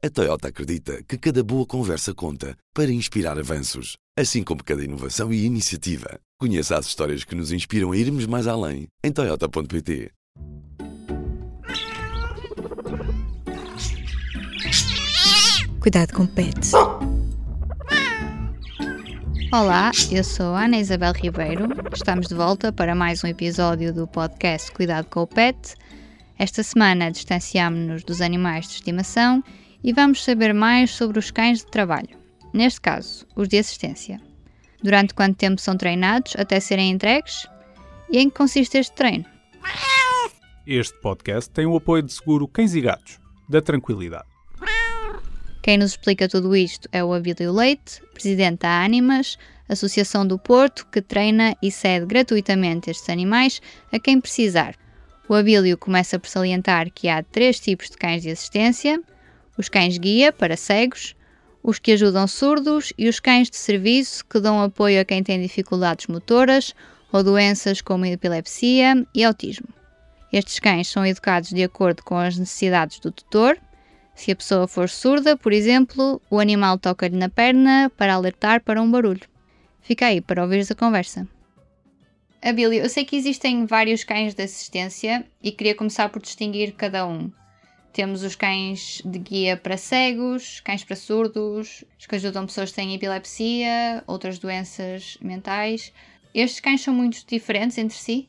A Toyota acredita que cada boa conversa conta para inspirar avanços, assim como cada inovação e iniciativa. Conheça as histórias que nos inspiram a irmos mais além em Toyota.pt. Cuidado com pets. Olá, eu sou a Ana Isabel Ribeiro. Estamos de volta para mais um episódio do podcast Cuidado com o Pet. Esta semana distanciámos-nos dos animais de estimação e vamos saber mais sobre os cães de trabalho. Neste caso, os de assistência. Durante quanto tempo são treinados até serem entregues? E em que consiste este treino? Este podcast tem o apoio de seguro Cães e Gatos, da Tranquilidade. Quem nos explica tudo isto é o Abílio Leite, presidente da Animas, Associação do Porto, que treina e cede gratuitamente estes animais a quem precisar. O Abílio começa por salientar que há três tipos de cães de assistência: os cães guia para cegos, os que ajudam surdos e os cães de serviço que dão apoio a quem tem dificuldades motoras ou doenças como epilepsia e autismo. Estes cães são educados de acordo com as necessidades do tutor se a pessoa for surda, por exemplo, o animal toca-lhe na perna para alertar para um barulho. Fica aí para ouvir a conversa. Abílio, eu sei que existem vários cães de assistência e queria começar por distinguir cada um. Temos os cães de guia para cegos, cães para surdos, os que ajudam pessoas que têm epilepsia, outras doenças mentais. Estes cães são muito diferentes entre si?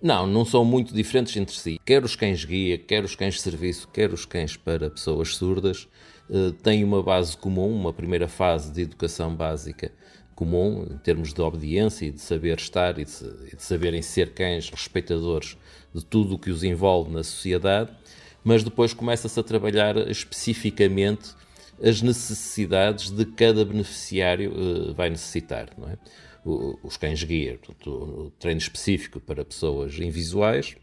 Não, não são muito diferentes entre si. Quer os cães guia, quer os cães de serviço, quer os cães para pessoas surdas, eh, têm uma base comum, uma primeira fase de educação básica comum, em termos de obediência e de saber estar e de, e de saberem ser cães respeitadores de tudo o que os envolve na sociedade, mas depois começa-se a trabalhar especificamente as necessidades de cada beneficiário uh, vai necessitar, não é? os cães guia, portanto, o treino específico para pessoas invisuais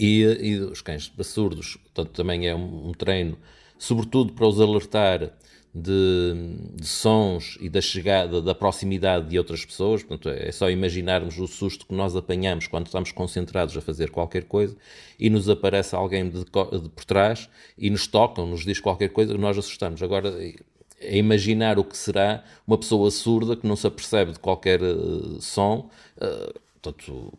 e, e os cães surdos, portanto, também é um, um treino, sobretudo para os alertar de, de, sons e da chegada, da proximidade de outras pessoas. Portanto, é só imaginarmos o susto que nós apanhamos quando estamos concentrados a fazer qualquer coisa e nos aparece alguém de, de por trás e nos toca, nos diz qualquer coisa, nós assustamos. Agora, é imaginar o que será uma pessoa surda que não se apercebe de qualquer uh, som. Uh, portanto,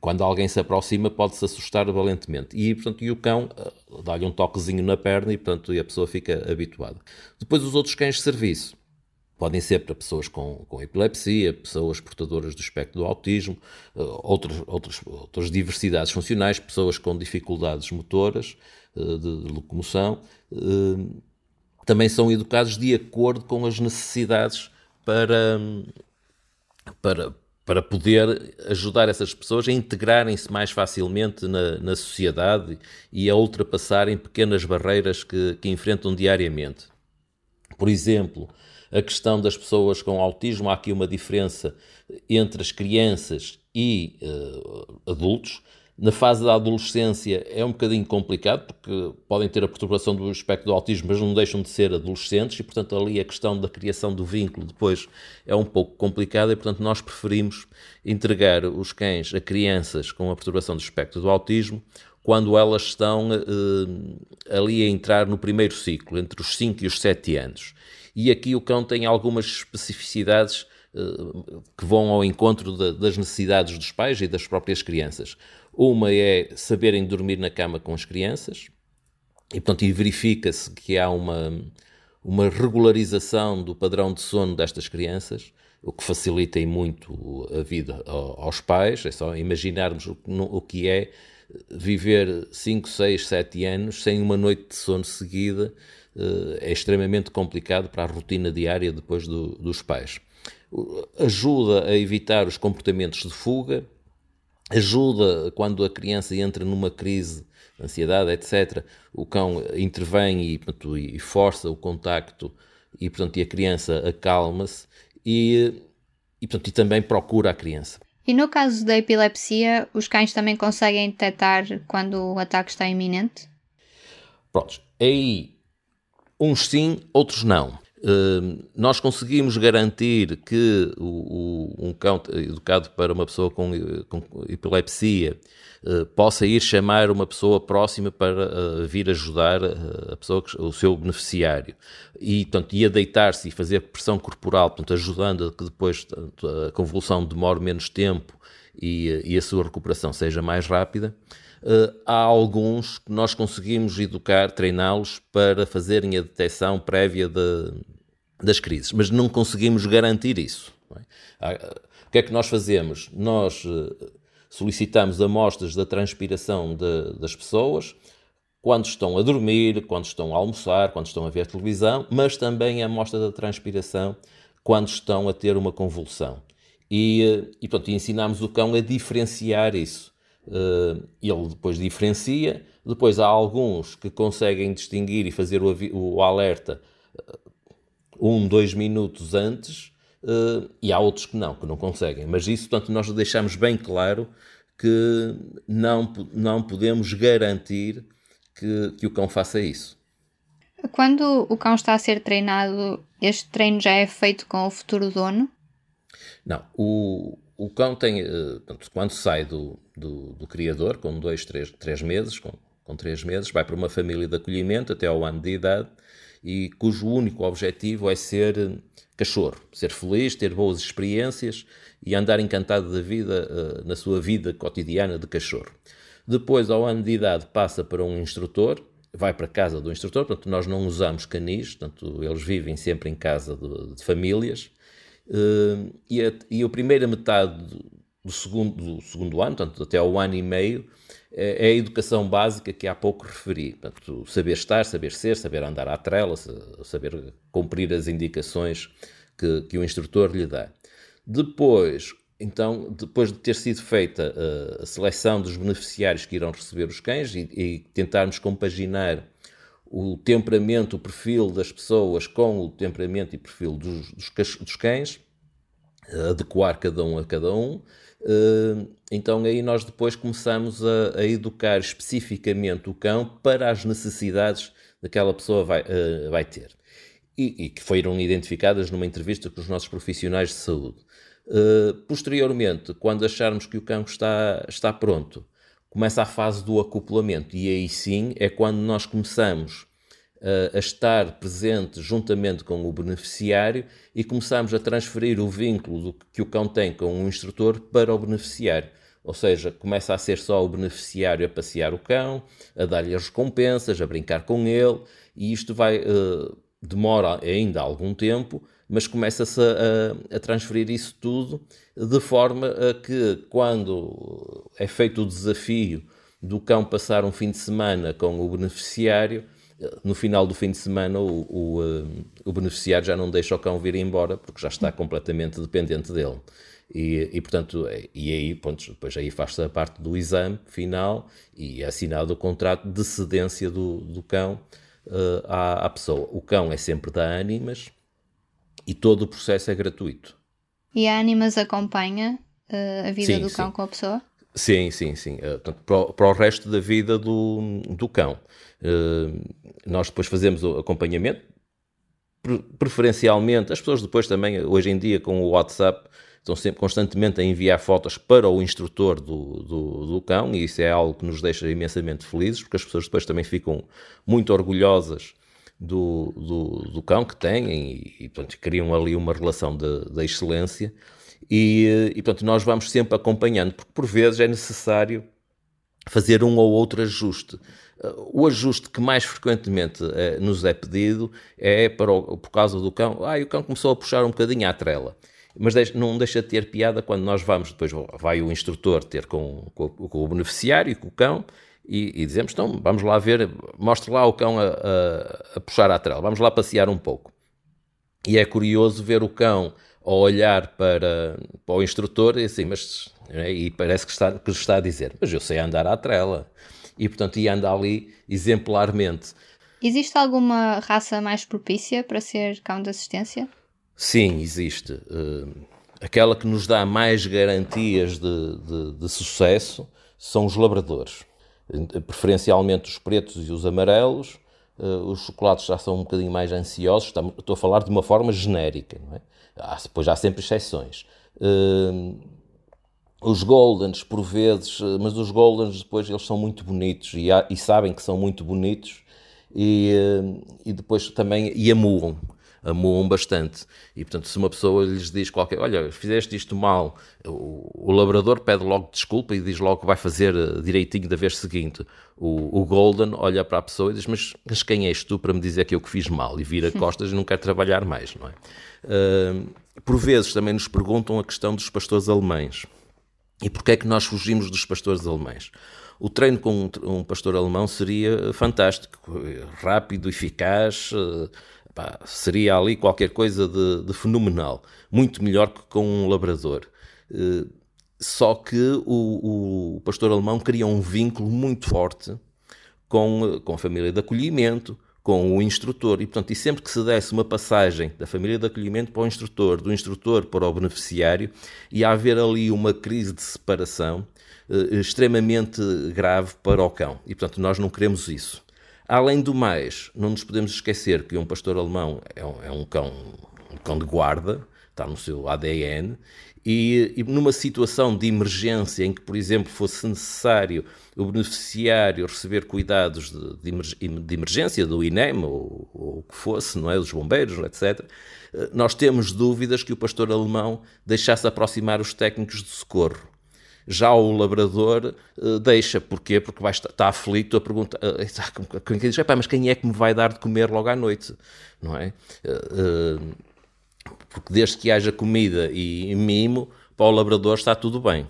quando alguém se aproxima pode-se assustar valentemente. E, portanto, e o cão uh, dá-lhe um toquezinho na perna e, portanto, e a pessoa fica habituada. Depois os outros cães de serviço. Podem ser para pessoas com, com epilepsia, pessoas portadoras do espectro do autismo, uh, outros, outros, outras diversidades funcionais, pessoas com dificuldades motoras, uh, de, de, locomoção. Também são educados de acordo com as necessidades para, para, para poder ajudar essas pessoas a integrarem-se mais facilmente na, na sociedade e a ultrapassarem pequenas barreiras que, que enfrentam diariamente. Por exemplo, a questão das pessoas com autismo, há aqui uma diferença entre as crianças e uh, adultos. Na fase da adolescência é um bocadinho complicado, porque podem ter a perturbação do espectro do autismo, mas não deixam de ser adolescentes, e portanto ali a questão da criação do vínculo depois é um pouco complicada, e portanto nós preferimos entregar os cães a crianças com a perturbação do espectro do autismo, quando elas estão eh, ali a entrar no primeiro ciclo, entre os 5 e os 7 anos. E aqui o cão tem algumas especificidades eh, que vão ao encontro das necessidades dos pais e das próprias crianças. Uma é saberem dormir na cama com as crianças, e portanto verifica-se que há uma, uma regularização do padrão de sono destas crianças, o que facilita muito a vida aos pais. É só imaginarmos o que é viver 5, 6, 7 anos sem uma noite de sono seguida. Eh, é extremamente complicado para a rotina diária depois do, dos pais. Ajuda a evitar os comportamentos de fuga, ajuda quando a criança entra numa crise de ansiedade, etc. O cão intervém e, portanto, e força o contacto e, portanto, e a criança acalma-se e, e, portanto, e também procura a criança. E no caso da epilepsia, os cães também conseguem detectar quando o ataque está iminente? Prontos, aí uns sim, outros não. Uh, nós conseguimos garantir que o, o, um cão educado para uma pessoa com, com epilepsia uh, possa ir chamar uma pessoa próxima para uh, vir ajudar a pessoa, o seu beneficiário. E, portanto, ia deitar-se e fazer pressão corporal, portanto, ajudando a que depois a convulsão demore menos tempo e, e a sua recuperação seja mais rápida. Uh, há alguns que nós conseguimos educar, treiná-los para fazerem a detecção prévia de, das crises, mas não conseguimos garantir isso. É? O que é que nós fazemos? Nós uh, solicitamos amostras da transpiração de, das pessoas quando estão a dormir, quando estão a almoçar, quando estão a ver televisão, mas também a amostra da transpiração quando estão a ter uma convulsão. E, uh, e, pronto, ensinamos o cão a diferenciar isso. Uh, ele depois diferencia. Depois há alguns que conseguem distinguir e fazer o, o alerta uh, um, dois minutos antes, uh, e há outros que não, que não conseguem. Mas isso, portanto, nós deixamos bem claro que não, não podemos garantir que, que o cão faça isso. Quando o cão está a ser treinado, este treino já é feito com o futuro dono? Não, o, o cão tem, eh, portanto, quando sai do, do, do, criador, com dois, três, três meses, com, com três meses, vai para uma família de acolhimento até ao ano de idade e cujo único objetivo é ser eh, cachorro, ser feliz, ter boas experiências e andar encantado da vida, uh, na sua vida cotidiana de cachorro. Depois, ao ano de idade, passa para um instrutor, vai para a casa do instrutor, portanto, nós não usamos canis, portanto, eles vivem sempre em casa de, de famílias, e, a, e a primeira metade do segundo, do segundo ano, portanto, até ao ano e meio, é, é a educação básica que há pouco referi. Portanto, saber estar, saber ser, saber andar à trela, saber cumprir as indicações que, que o instrutor lhe dá. Depois, então, depois de ter sido feita a, a seleção dos beneficiários que irão receber os cães e, e tentarmos compaginar o temperamento, o perfil das pessoas com o temperamento e perfil dos, dos, dos cães, adequar cada um a cada um. Eh, então aí nós depois começamos a, a educar especificamente o cão para as necessidades daquela pessoa vai, eh, vai ter. E, e, que foram identificadas numa entrevista com os nossos profissionais de saúde. Posteriormente, quando acharmos que o cão está, está pronto, começa a fase do acoplamento e aí sim é quando nós começamos uh, a estar presente juntamente com o beneficiário e começamos a transferir o vínculo que o cão tem com o instrutor para o beneficiário. Ou seja, começa a ser só o beneficiário a passear o cão, a dar-lhe as recompensas, a brincar com ele, e isto vai uh, demora ainda algum tempo, mas começa-se a, a, transferir isso tudo de forma a que, quando é feito o desafio do cão passar um fim de semana com o beneficiário, no final do fim de semana o, o, eh, o, beneficiário já não deixa o cão vir embora porque já está completamente dependente dele. E, e portanto, é, e aí, ponto, depois aí faz-se a parte do exame final e é assinado o contrato de cedência do, do cão uh, à, à pessoa. O cão é sempre da Animas, e todo o processo é gratuito. E a Animas acompanha uh, a vida sim, do cão sim. com a pessoa? Sim, sim, sim. Uh, portanto, para, o, para, o, resto da vida do, do cão. Uh, nós depois fazemos o acompanhamento, preferencialmente, as pessoas depois também, hoje em dia, com o WhatsApp, estão sempre constantemente a enviar fotos para o instrutor do, do, do, cão, e isso é algo que nos deixa imensamente felizes, porque as pessoas depois também ficam muito orgulhosas do, do, do cão que têm e, e portanto, criam ali uma relação de excelência e, e portanto, nós vamos sempre acompanhando, porque por vezes é necessário fazer um ou outro ajuste. O ajuste que mais frequentemente eh, nos é pedido é para o, por causa do cão. Ah, o cão começou a puxar um bocadinho à trela. Mas deixa, não deixa de ter piada quando nós vamos, depois vai o instrutor ter com, com, com o beneficiário com o cão e, e, dizemos, então vamos lá ver, mostre lá o cão a, a, a puxar a trela, vamos lá passear um pouco. E é curioso ver o cão a olhar para, para o instrutor e assim, mas é? e parece que está, que está a dizer, mas eu sei andar à trela. E portanto, e anda ali exemplarmente. Existe alguma raça mais propícia para ser cão de assistência? Sim, existe. Uh, aquela que nos dá mais garantias de, de, de sucesso são os labradores preferencialmente os pretos e os amarelos, uh, os chocolates já são um bocadinho mais ansiosos, estou a falar de uma forma genérica, não é? Há, depois há sempre exceções. Uh, os Goldens, por vezes, mas os Goldens depois eles são muito bonitos e, há, e sabem que são muito bonitos e, e depois também e amuam amuam bastante. E, portanto, se uma pessoa lhes diz qualquer, olha, fizeste isto mal, o, o labrador pede logo desculpa e diz logo que vai fazer eh, direitinho da vez seguinte. O, o, Golden olha para a pessoa e diz, mas, mas, quem és tu para me dizer que eu que fiz mal? E vira costas e não quer trabalhar mais, não é? Uh, por vezes também nos perguntam a questão dos pastores alemães. E porquê é que nós fugimos dos pastores alemães? O treino com um pastor alemão seria fantástico, rápido, eficaz, eh, pá, seria ali qualquer coisa de, de, fenomenal, muito melhor que com um labrador. Uh, só que o, o, pastor alemão cria um vínculo muito forte com, com a família de acolhimento, com o instrutor. E, portanto, e sempre que se desse uma passagem da família de acolhimento para o instrutor, do instrutor para o beneficiário, ia haver ali uma crise de separação uh, extremamente grave para o cão. E, portanto, nós não queremos isso. Além do mais, não nos podemos esquecer que um pastor alemão é um, é um cão, um cão de guarda, está no seu ADN, e, e, numa situação de emergência em que, por exemplo, fosse necessário o beneficiário receber cuidados de, de, de emergência do INEM ou, ou, o que fosse, não é, dos bombeiros, etc., eh, nós temos dúvidas que o pastor alemão deixasse aproximar os técnicos de socorro. Já o labrador uh, deixa, porquê? Porque vai estar, está aflito a perguntar, diz, mas quem é que me vai dar de comer logo à noite? Não é? Uh, porque desde que haja comida e mimo, para o labrador está tudo bem.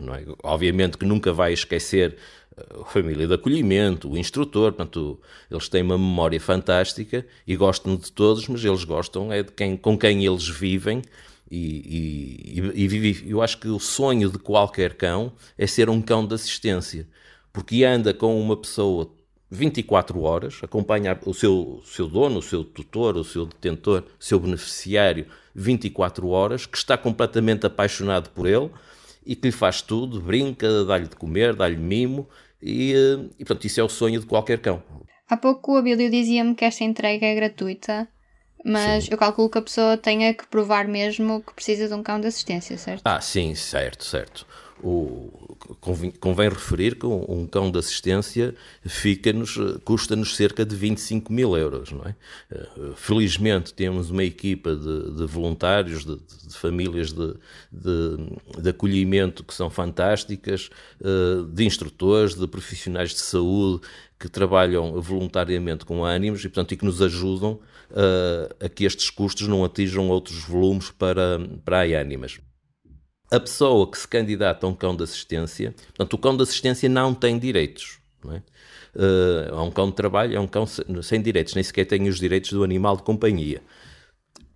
É? Obviamente que nunca vai esquecer a família de acolhimento, o instrutor, portanto, eles têm uma memória fantástica e gostam de todos, mas eles gostam é de quem, com quem eles vivem e, e, e eu acho que o sonho de qualquer cão é ser um cão de assistência, porque anda com uma pessoa 24 horas, acompanha o seu, seu dono, o seu tutor, o seu detentor, o seu beneficiário 24 horas, que está completamente apaixonado por ele e que lhe faz tudo, brinca, dá-lhe de comer, dá-lhe mimo e, eh, e, portanto, isso é o sonho de qualquer cão. Há pouco o Abílio dizia-me que esta entrega é gratuita mas sim. eu calculo que a pessoa tenha que provar mesmo que precisa de um cão de assistência, certo? Ah, sim, certo, certo. O, convém, convém, referir que um, um, cão de assistência fica-nos, custa-nos cerca de 25 mil euros, não é? Eh, felizmente temos uma equipa de, de voluntários, de, de famílias de, de, acolhimento que são fantásticas, eh, de instrutores, de profissionais de saúde que trabalham voluntariamente com ânimos e, portanto, e que nos ajudam uh, a que estes custos não atinjam outros volumes para, para a Animas. A pessoa que se candidata a um cão de assistência, portanto, o cão de assistência não tem direitos. Não é? Uh, é um cão de trabalho, é um cão sem direitos, nem sequer tem os direitos do animal de companhia.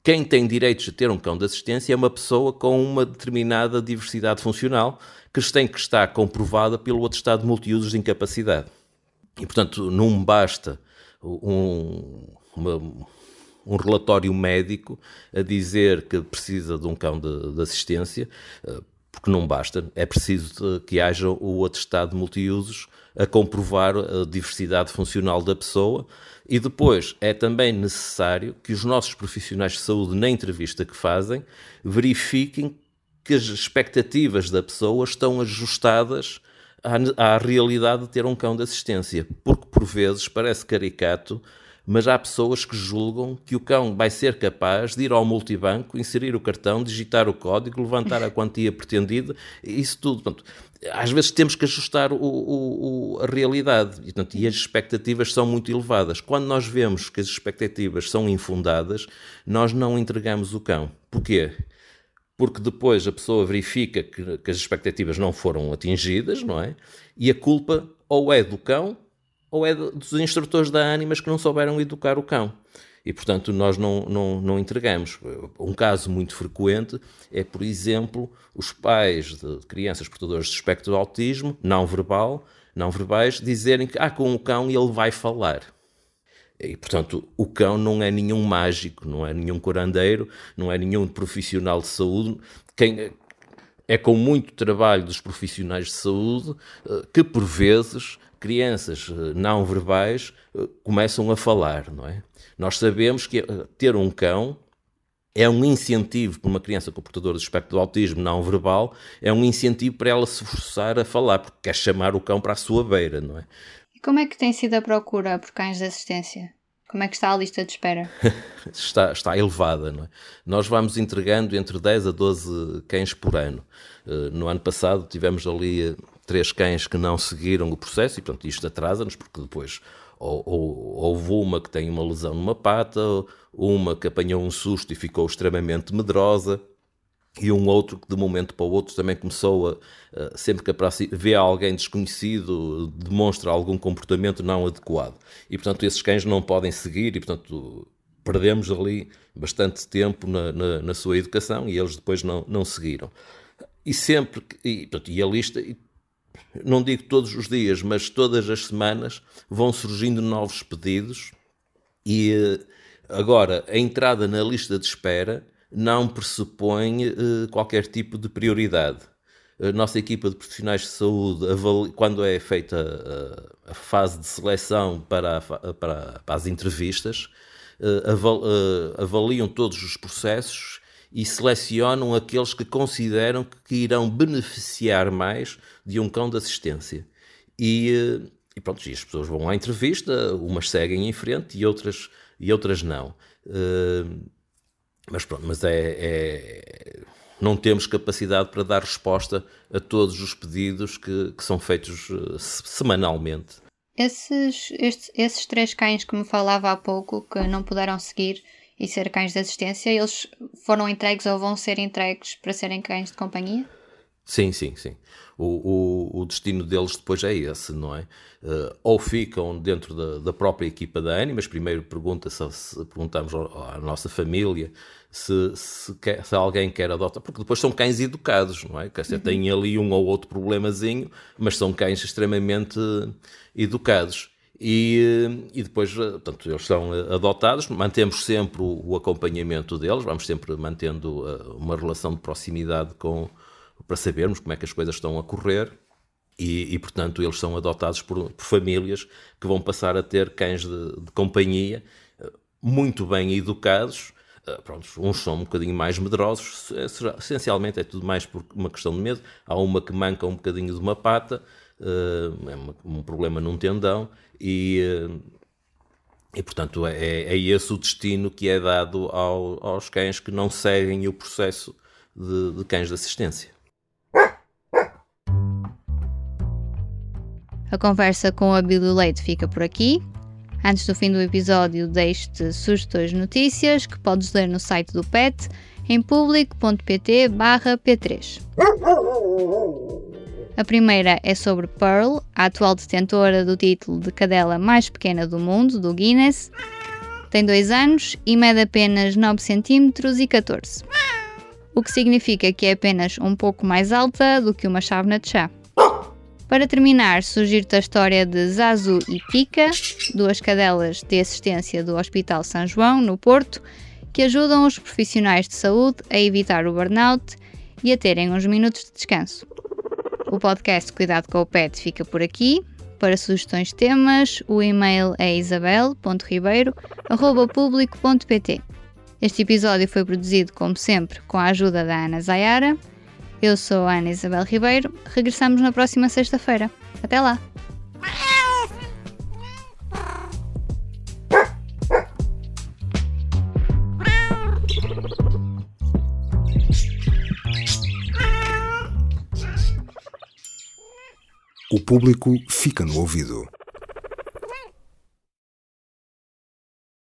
Quem tem direitos de ter um cão de assistência é uma pessoa com uma determinada diversidade funcional que tem que estar comprovada pelo atestado de multiusos de incapacidade. E, portanto, não basta um, uma, um relatório médico a dizer que precisa de um cão de, de assistência, eh, porque não basta, é preciso que haja o atestado de multiusos a comprovar a diversidade funcional da pessoa e depois é também necessário que os nossos profissionais de saúde, na entrevista que fazem, verifiquem que as expectativas da pessoa estão ajustadas à, à realidade de ter um cão de assistência, porque por vezes parece caricato mas há pessoas que julgam que o cão vai ser capaz de ir ao multibanco, inserir o cartão, digitar o código, levantar a quantia pretendida, isso tudo. Portanto, às vezes temos que ajustar o, o, o, a realidade e, portanto, e as expectativas são muito elevadas. Quando nós vemos que as expectativas são infundadas, nós não entregamos o cão. Porquê? Porque depois a pessoa verifica que, que as expectativas não foram atingidas, não é? E a culpa ou é do cão ou é dos instrutores da Animas que não souberam educar o cão. E, portanto, nós não, não, não entregamos. Um caso muito frequente é, por exemplo, os pais de crianças portadoras de espectro de autismo, não verbal, não verbais, dizerem que ah, com o cão ele vai falar. E, portanto, o cão não é nenhum mágico, não é nenhum curandeiro, não é nenhum profissional de saúde. Quem, é com muito trabalho dos profissionais de saúde eh, que, por vezes, crianças eh, não verbais eh, começam a falar, não é? Nós sabemos que ter um cão é um incentivo para uma criança com portador de espectro do autismo não verbal, é um incentivo para ela se forçar a falar, porque quer chamar o cão para a sua beira, não é? E como é que tem sido a procura por cães de assistência? Como é que está a lista de espera? está, está elevada, não é? Nós vamos entregando entre 10 a 12 cães por ano. Eh, no ano passado tivemos ali eh, três cães que não seguiram o processo e, portanto, isto atrasa-nos, porque depois ou, ou, houve uma que tem uma lesão numa pata, uma que apanhou um susto e ficou extremamente medrosa, e um outro que de um momento para o outro também começou a, sempre que vê alguém desconhecido, demonstra algum comportamento não adequado. E portanto esses cães não podem seguir e portanto perdemos ali bastante tempo na, na, na sua educação e eles depois não, não seguiram. E sempre, e, portanto, e a lista, não digo todos os dias, mas todas as semanas vão surgindo novos pedidos e eh, agora a entrada na lista de espera não pressupõe uh, qualquer tipo de prioridade. A nossa equipa de profissionais de saúde, quando é feita a, a fase de seleção para, para, para as entrevistas, avaliam todos os processos e selecionam aqueles que consideram que irão beneficiar mais de um cão de assistência. E, e pronto, e as pessoas vão à entrevista, umas seguem em frente e outras, e outras não. Uh, mas pronto, mas é, é, não temos capacidade para dar resposta a todos os pedidos que, que são feitos uh, semanalmente. Esses, estes, esses três cães que me falava há pouco, que não puderam seguir e ser cães de assistência, eles foram entregues ou vão ser entregues para serem cães de companhia? Sim, sim, sim. O, o, o, destino deles depois é esse, não é? Uh, ou ficam dentro da, da, própria equipa da Animas, primeiro pergunta se, se perguntamos à nossa família se, se, quer, se, alguém quer adotar, porque depois são cães educados, não é? Quer dizer, uhum. têm ali um ou outro problemazinho, mas são cães extremamente educados. E, eh, e depois, eh, portanto, eles são adotados, mantemos sempre o, o acompanhamento deles, vamos sempre mantendo uma relação de proximidade com, para sabermos como é que as coisas estão a correr. E, e portanto, eles são adotados por, por, famílias que vão passar a ter cães de, de companhia eh, muito bem educados. Uh, pronto, uns são um bocadinho mais medrosos, é, essencialmente é tudo mais por uma questão de medo. Há uma que manca um bocadinho de uma pata, uh, é um problema num tendão, e, e portanto é, é, esse o destino que é dado ao, aos cães que não seguem o processo de, de cães de assistência. A conversa com a Billy Leite fica por aqui. Antes do fim do episódio, deixo-te sugestões notícias que podes ler no site do PET em público.pt P3. A primeira é sobre Pearl, a atual detentora do título de cadela mais pequena do mundo, do Guinness. Tem 2 anos e mede apenas 9 cm e 14 o que significa que é apenas um pouco mais alta do que uma chávena de chá. Para terminar, sugiro-te a história de Zazu e Pica, duas cadelas de assistência do Hospital São João, no Porto, que ajudam os profissionais de saúde a evitar o burnout e a terem uns minutos de descanso. O podcast Cuidado com o Pet fica por aqui. Para sugestões de temas, o e-mail é isabel.ribeiro.público.pt. Este episódio foi produzido, como sempre, com a ajuda da Ana Zayara eu sou a Ana Isabel Ribeiro. Regressamos na próxima sexta-feira. Até lá! O público fica no ouvido.